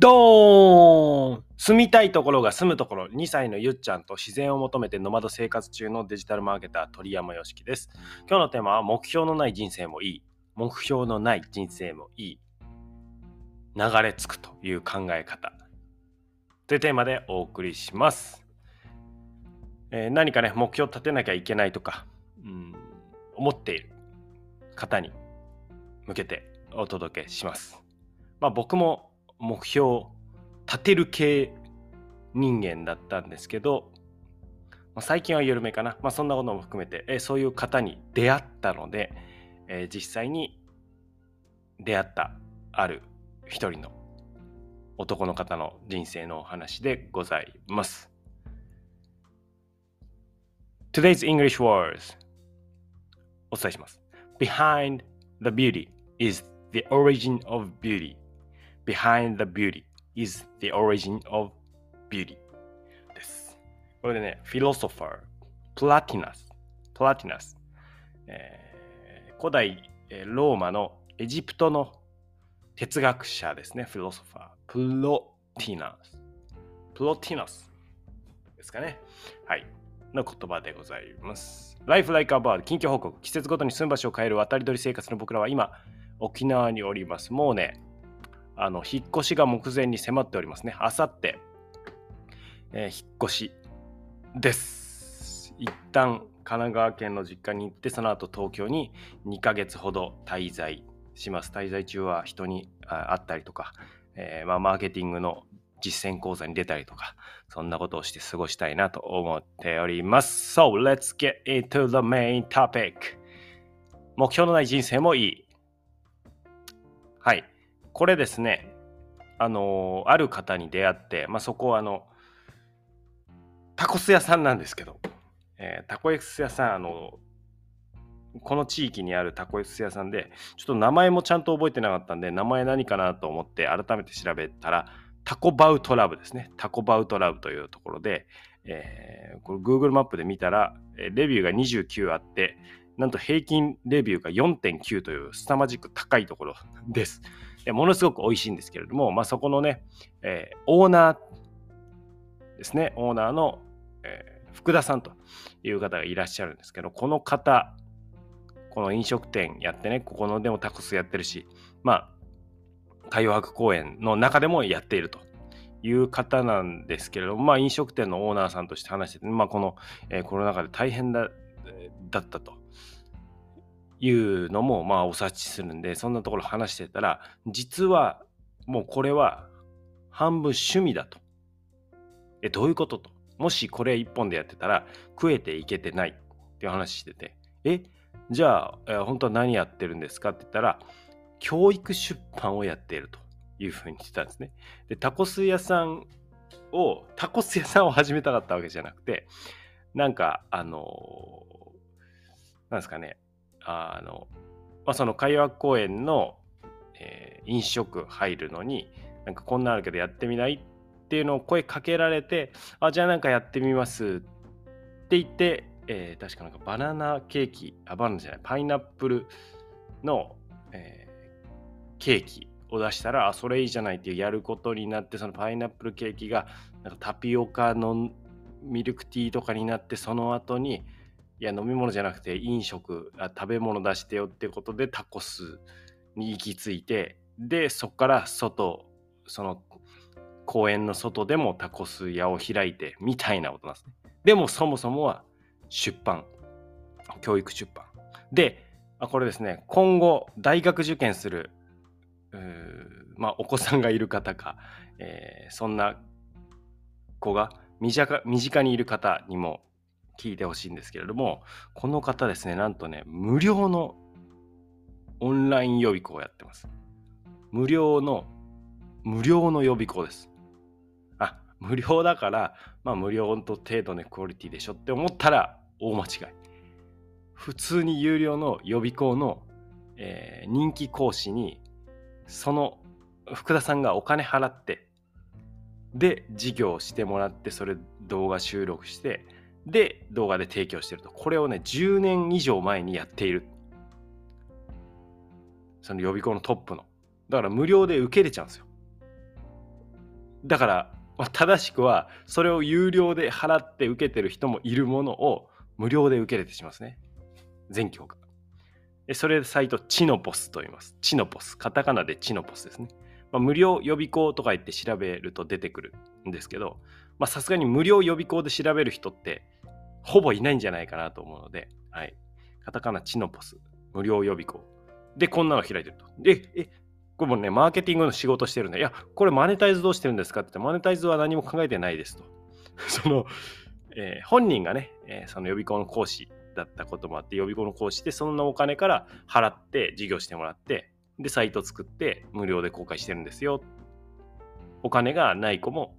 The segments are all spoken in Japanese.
ドーン住みたいところが住むところ。2歳のゆっちゃんと自然を求めてノマド生活中のデジタルマーケター鳥山よしきです。今日のテーマは目標のない人生もいい。目標のない人生もいい。流れ着くという考え方。というテーマでお送りします、えー、何かね目標を立てなきゃいけないとか、うん、思っている方に向けてお届けします。まあ僕も目標立てる系人間だったんですけど、まあ、最近は緩めかな、まあ、そんなことも含めて、えー、そういう方に出会ったので、えー、実際に出会ったある一人の男の方の人生のお話でございます。Today's English words お伝えします。Behind the beauty is the origin of beauty. Behind the beauty is the origin of beauty です。これでね、フィロソファー、プラティナス、プラティナス、えー、古代ローマのエジプトの哲学者ですね、フィロソファー、プロティナス、プロティナスですかね。はい。の言葉でございます。Life Like a Bird 近況報告季節ごとに住む場所を変える渡り鳥生活の僕らは今沖縄におります。もうね、あの引っ越しが目前に迫っておりますね。あさって、え、引っ越しです。一旦神奈川県の実家に行って、その後東京に2ヶ月ほど滞在します。滞在中は人に会ったりとか、えー、まあ、マーケティングの実践講座に出たりとか、そんなことをして過ごしたいなと思っております。So, let's get into the main topic. 目標のない人生もいい。はい。これですね、あのある方に出会って、まあ、そこはあの、タコス屋さんなんですけど、えー、タコエクス屋さん、あの、この地域にあるタコエクス屋さんで、ちょっと名前もちゃんと覚えてなかったんで、名前何かなと思って改めて調べたら、タコバウトラブですね。タコバウトラブというところで、えー、これ Google マップで見たら、レビューが29あって、なんと平均レビューが4.9という凄まじく高いところです。ものすごく美味しいんですけれども、まあ、そこのね、えー、オーナーですね、オーナーの、えー、福田さんという方がいらっしゃるんですけど、この方、この飲食店やってね、ここのでもタコスやってるし、まあ、海洋博公園の中でもやっているという方なんですけれども、まあ、飲食店のオーナーさんとして話してて、まあ、この、えー、コロナ禍で大変だだったと。いうのもまあお察しするんでそんなところ話してたら実はもうこれは半分趣味だと。えどういうことと。もしこれ一本でやってたら食えていけてない。っていう話してて。えじゃあ、え本当は何やってるんですかって言ったら教育出版をやっていると。いうふうに言ってたんですね。でタコス屋さんをタコス屋さんを始めたかったわけじゃなくてなんかあのなんですかね。あの、まあ、その海洋公園の、えー、飲食入るのになんかこんなあるけどやってみないっていうのを声かけられてあじゃあなんかやってみますって言って、えー、確かなんかバナナケーキあバナナじゃないパイナップルの、えー、ケーキを出したらあそれいいじゃないっていうやることになってそのパイナップルケーキがなんかタピオカのミルクティーとかになってその後にいや飲み物じゃなくて飲食あ食べ物出してよってことでタコスに行き着いてでそこから外その公園の外でもタコス屋を開いてみたいなことなんですね。でもそもそもは出版。教育出版。であこれですね今後大学受験するまあ、お子さんがいる方か、えー、そんな子が身近にいる方にも聞いてほしいんですけれども、この方ですね、なんとね、無料のオンライン予備校をやってます。無料の、無料の予備校です。あ、無料だから、まあ無料と程度のクオリティでしょって思ったら大間違い。普通に有料の予備校の、えー、人気講師に、その福田さんがお金払って、で、授業をしてもらって、それ動画収録して、で動画で提供してると。これをね、10年以上前にやっている。その予備校のトップの。だから無料で受けれちゃうんですよ。だから、まあ、正しくはそれを有料で払って受けてる人もいるものを無料で受け入れてしますね。全教科。それサイトチノポスと言います。チノポス。カタカナでチノポスですね。まあ、無料予備校とか言って調べると出てくるんですけど、さすがに無料予備校で調べる人ってほぼいないんじゃないかなと思うので、はい。カタカナチノポス。無料予備校。で、こんなの開いてると。で、え、これもね、マーケティングの仕事してるんで、いや、これマネタイズどうしてるんですかって言って、マネタイズは何も考えてないですと。その、えー、本人がね、えー、その予備校の講師だったこともあって、予備校の講師で、そんなお金から払って授業してもらって、で、サイト作って無料で公開してるんですよ。お金がない子も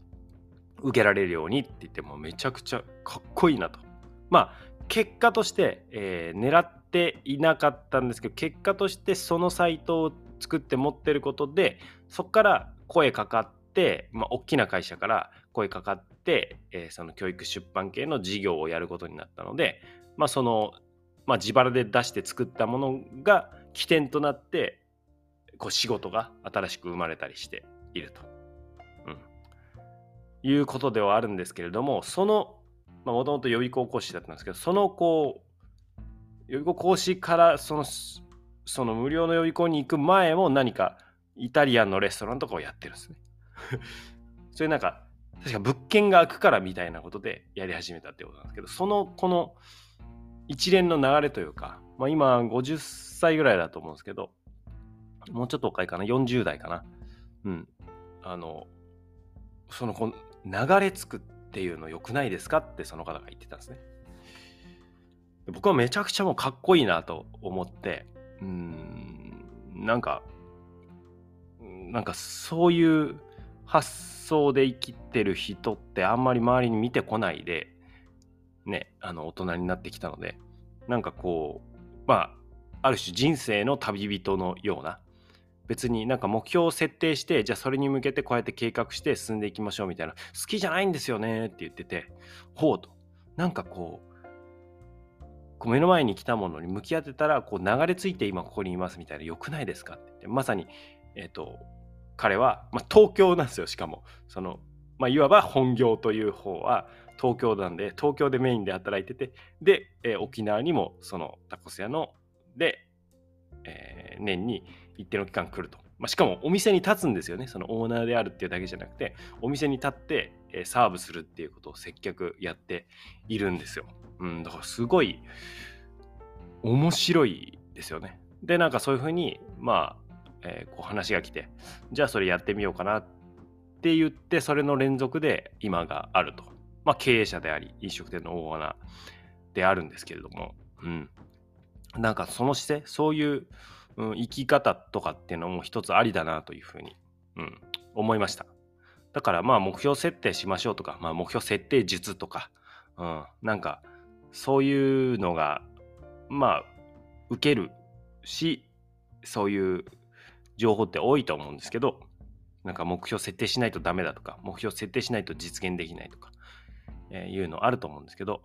受けられるようにって言ってもめちゃくちゃかっこいいなと。まあ、結果として、えー、狙っていなかったんですけど、結果としてそのサイトを作って持ってることで、そこから声かかって、まあ、大きな会社から声かかって、えー、その教育出版系の事業をやることになったので、まあ、その、まあ、自腹で出して作ったものが起点となってこう仕事が新しく生まれたりしていると、うん、いうことではあるんですけれどもそのもともと予備校講師だったんですけどそのこう予備校講師からそのその無料の予備校に行く前も何かイタリアンのレストランとかをやってるんですね。それなんか確か物件が空くからみたいなことでやり始めたってことなんですけどそのこの一連の流れというか、まあ、今50歳ぐらいだと思うんですけど、もうちょっと若いかな、40代かな。うん。あの、そのこの流れ着くっていうの良くないですかってその方が言ってたんですね。僕はめちゃくちゃもうかっこいいなと思って、うん、なんか、なんかそういう発想で生きてる人ってあんまり周りに見てこないで、ね、あの大人になってきたので、なんかこう、まあ、ある種人生の旅人のような、別になんか目標を設定して、じゃあそれに向けてこうやって計画して進んでいきましょうみたいな、好きじゃないんですよねって言ってて、ほうと。なんかこう、こう目の前に来たものに向き合ってたら、こう流れ着いて今ここにいますみたいな、よくないですかって言って、まさに、えっ、ー、と、彼は、まあ、東京なんですよ、しかも。その、まあ、いわば本業という方は、東京なんで、東京でメインで働いてて、で、えー、沖縄にもそのタコス屋ので、えー、年に一定の期間来ると。まあ、しかもお店に立つんですよね。そのオーナーであるっていうだけじゃなくて、お店に立って、サーブするっていうことを接客やっているんですよ。うん、だからすごい面白いですよね。で、なんかそういうふうに、まあ、えー、こう話が来て、じゃあそれやってみようかなって言って、それの連続で今があると。まあ、経営者であり、飲食店のオーナーであるんですけれども、うん。なんかその姿勢、そういう、うん、生き方とかっていうのも一つありだなというふうに、うん、思いました。だからまあ目標設定しましょうとか、まあ、目標設定術とか、うん、なんかそういうのがまあ受けるしそういう情報って多いと思うんですけどなんか目標設定しないとダメだとか目標設定しないと実現できないとかえいうのあると思うんですけど、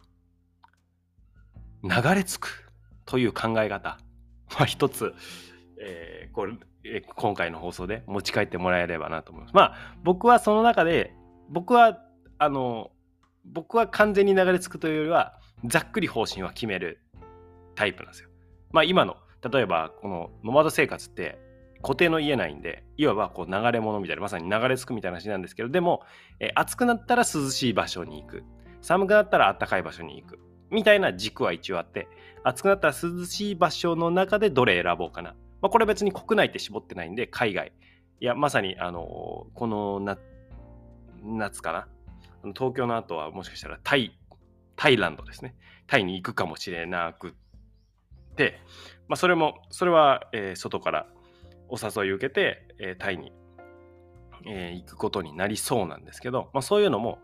流れ着くという考え方、まあ、一つ、えー、これ、えー、今回の放送で持ち帰ってもらえればなと思います。まあ、僕はその中で、僕は、あの、僕は完全に流れ着くというよりは、ざっくり方針は決めるタイプなんですよ。まあ、今の、例えば、このノマド生活って、固定の家ないんで、いわばこう流れ物みたいな、まさに流れ着くみたいな話なんですけど、でも、えー、暑くなったら涼しい場所に行く。寒くなったら暖かい場所に行く。みたいな軸は一応あって、暑くなったら涼しい場所の中でどれ選ぼうかな。まあ、これ別に国内って絞ってないんで、海外。いや、まさに、あのこの夏かな。東京の後はもしかしたらタイ、タイランドですね。タイに行くかもしれなくて、まあ、それも、それは、え、外からお誘い受けて、え、タイに、え、行くことになりそうなんですけど、まあ、そういうのも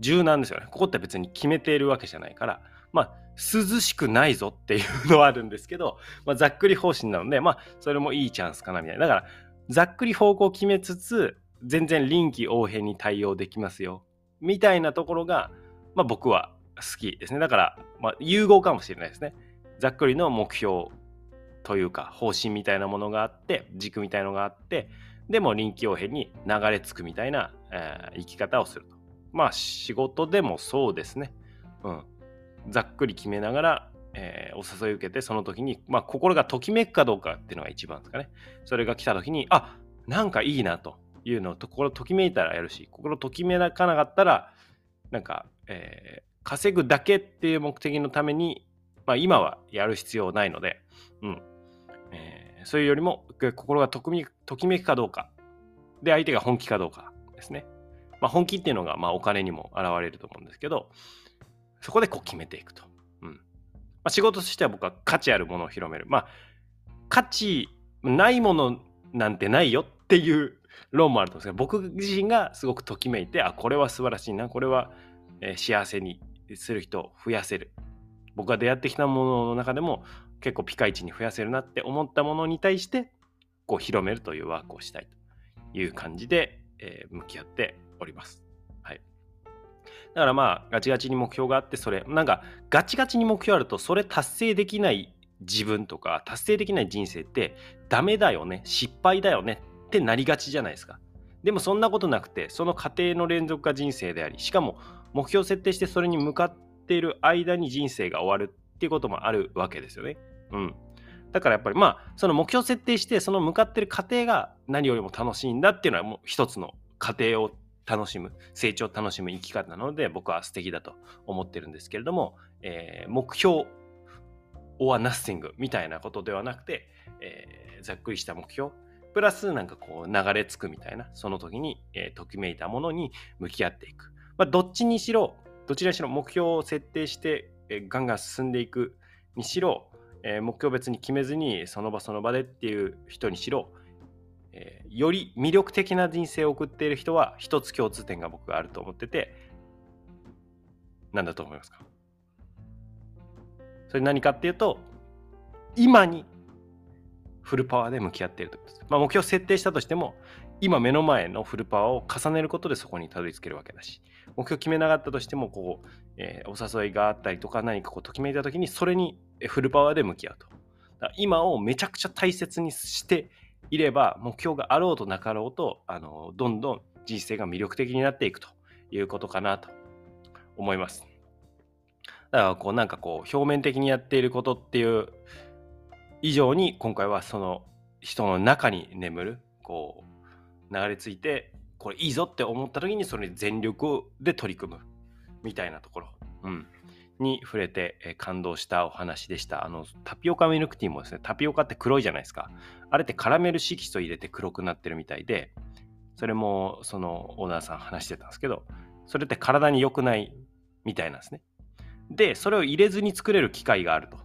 柔軟ですよね。ここって別に決めているわけじゃないから、まあ、涼しくないぞっていうのはあるんですけど、まあ、ざっくり方針なので、まあ、それもいいチャンスかなみたいな。だから、ざっくり方向を決めつつ、全然臨機応変に対応できますよ。みたいなところが、まあ、僕は好きですね。だから、まあ、融合かもしれないですね。ざっくりの目標というか方針みたいなものがあって軸みたいのがあってでも臨機応変に流れ着くみたいな、えー、生き方をするとまあ仕事でもそうですねうんざっくり決めながら、えー、お誘い受けてその時に、まあ、心がときめくかどうかっていうのが一番ですかね。それが来た時にあなんかいいなというのを心ときめいたらやるし心ときめかなかったらなんか、えー、稼ぐだけっていう目的のために、まあ、今はやる必要ないので、うん。えー、そういうよりも心がときめときめくかどうか。で相手が本気かどうかですね、まあ、本気っていうのがまあお金にも現れると思うんですけどそこでこう決めていくと、うん。まあ、仕事としては僕は価値あるものを広める。まあ価値ないものなんてないよっていう論もあると思うんですけど僕自身がすごくときめいてあこれは素晴らしいなこれは、え幸せにする人を増やせる。僕が出会ってきたものの中でも結構ピカイチに増やせるなって思ったものに対してこう広めるというワークをしたいという感じで、えー、向き合っております。だからまあガチガチに目標があってそれなんかガチガチに目標あるとそれ達成できない自分とか達成できない人生ってダメだよね失敗だよねってなりがちじゃないですか。でもそんなことなくてその過程の連続が人生でありしかも目標設定してそれに向かっている間に人生が終わるっていうこともあるわけですよね。うん。だからやっぱりまあその目標設定してその向かってる過程が何よりも楽しいんだっていうのはもう一つの過程を楽しむ成長を楽しむ生き方なので僕は素敵だと思ってるんですけれども、えー、目標 or nothing みたいなことではなくて、えー、ざっくりした目標プラスなんかこう流れ着くみたいなその時に、えー、ときめいたものに向き合っていく。まあ、どっちにしろ、どちらにしろ目標を設定して、えー、ガンガン進んでいくにしろ、えー、目標別に決めずにその場その場でっていう人にしろ、えー、より魅力的な人生を送っている人は一つ共通点が僕があると思ってて、何だと思いますか？それ何かっていうと、今にフルパワーで向き合っているということです。まあ、目標設定したとしても、今目の前のフルパワーを重ねることでそこにたどり着けるわけだし、目標決めなかったとしても、こう、えー、お誘いがあったりとか、何かこうときめいたときに、それにフルパワーで向き合うと。今をめちゃくちゃ大切にしていれば、目標があろうとなかろうと、あのどんどん人生が魅力的になっていくということかなと思います。だからこうなんかこう表面的にやっていることっていう以上に今回はその人の中に眠るこう流れ着いてこれいいぞって思った時にそれに全力で取り組むみたいなところ、うん、に触れて、感動したお話でした。あのタピオカミルクティーもですねタピオカって黒いじゃないですか。あれってカラメル色素入れて黒くなってるみたいでそれもそのオーナーさん話してたんですけどそれって体に良くないみたいなんですね。でそれを入れずに作れる機械があると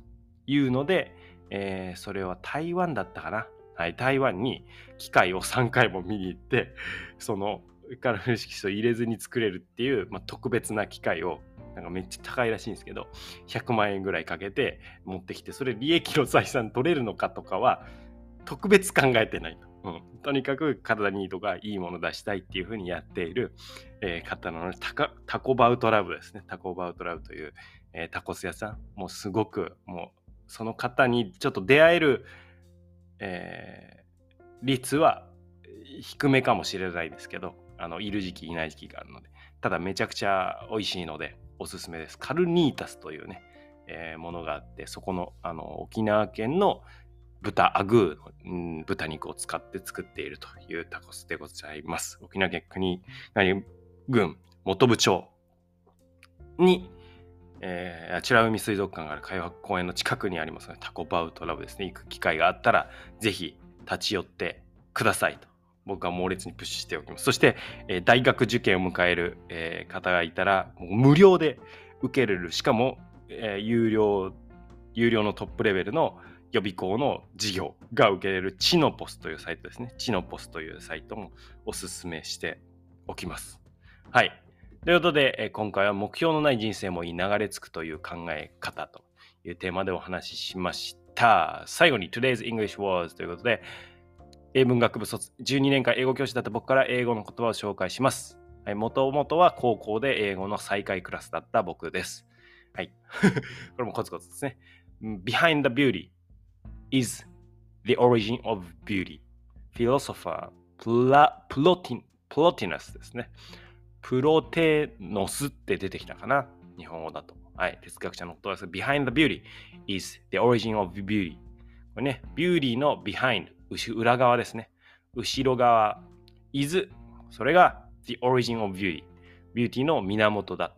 いうのでえー、それは台湾だったかな。はい、台湾に機械を3回も見に行って、そのカラメル色素入れずに作れるっていう、まあ、特別な機械をなんかめっちゃ高いらしいんですけど100万円ぐらいかけて持ってきてそれ利益の採算取れるのかとかは特別考えてないと、うん、とにかく体にいいとかいいもの出したいっていうふうにやっている、えー、方なのでタコバウトラブですね。タコバウトラブという、えー、タコス屋さん。もうすごくもうその方にちょっと出会える、えー、率は低めかもしれないですけど、あのいる時期いない時期があるので、ただめちゃくちゃ美味しいのでおすすめです。カルニータスというね、えー、ものがあって、そこのあの沖縄県の豚、アグーの、豚肉を使って作っているというタコスでございます。沖縄県国何郡本部町にえー、美ら海水族館がある海浜公園の近くにありますので、タコバウトラブですね、行く機会があったら、ぜひ立ち寄ってくださいと。僕は猛烈にプッシュしておきます。そして、えー、大学受験を迎える、えー、方がいたら、もう無料で受けれる、しかも、えー、有料、有料のトップレベルの予備校の授業が受けれるチノポスというサイトですね。チノポスというサイトもおすすめしておきます。はい。ということで、え今回は目標のない人生もいい流れ着くという考え方というテーマでお話ししました。最後に Today's English Words ということで、英文学部卒12年間英語教師だった僕から英語の言葉を紹介します。もともとは高校で英語の再開クラスだった僕です。はい。これもコツコツですね。Behind the beauty is The Origin of Beauty Philosopher プラプロティプロティナスですね。プロテノスって出てきたかな？日本語だと。はい。哲学者のことです。Behind the beauty is the origin of beauty. これね、beauty の behind、裏側ですね。後ろ側 is それが the origin of beauty。ビューティーの源だ。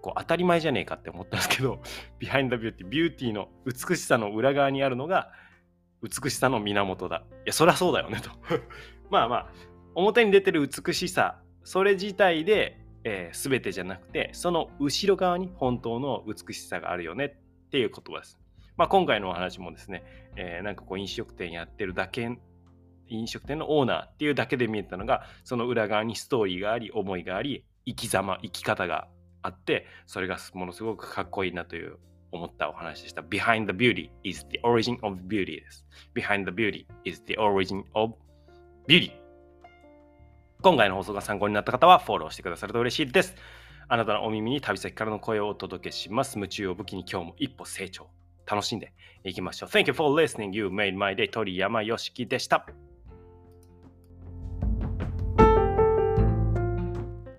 こう当たり前じゃねえかって思ったんですけど、behind the beauty、ビューティーの美しさの裏側にあるのが美しさの源だ。いや、そりゃそうだよねと。まあまあ、表に出てる美しさ、それ自体で、えー、全てじゃなくて、その後ろ側に本当の美しさがあるよねっていう言葉です。まあ、今回のお話もですね、えー、なんかこう飲食店やってるだけ、飲食店のオーナーっていうだけで見えたのが、その裏側にストーリーがあり、思いがあり、生き様、生き方があって、それがものすごくかっこいいなという思ったお話でした。Behind the beauty is the origin of beauty です。Behind the beauty is the origin of beauty。今回の放送が参考になった方はフォローしてくださると嬉しいです。あなたのお耳に旅先からの声をお届けします。夢中を武器に今日も一歩成長。楽しんでいきましょう。Thank you for listening. You made my day. 鳥山よしきでした。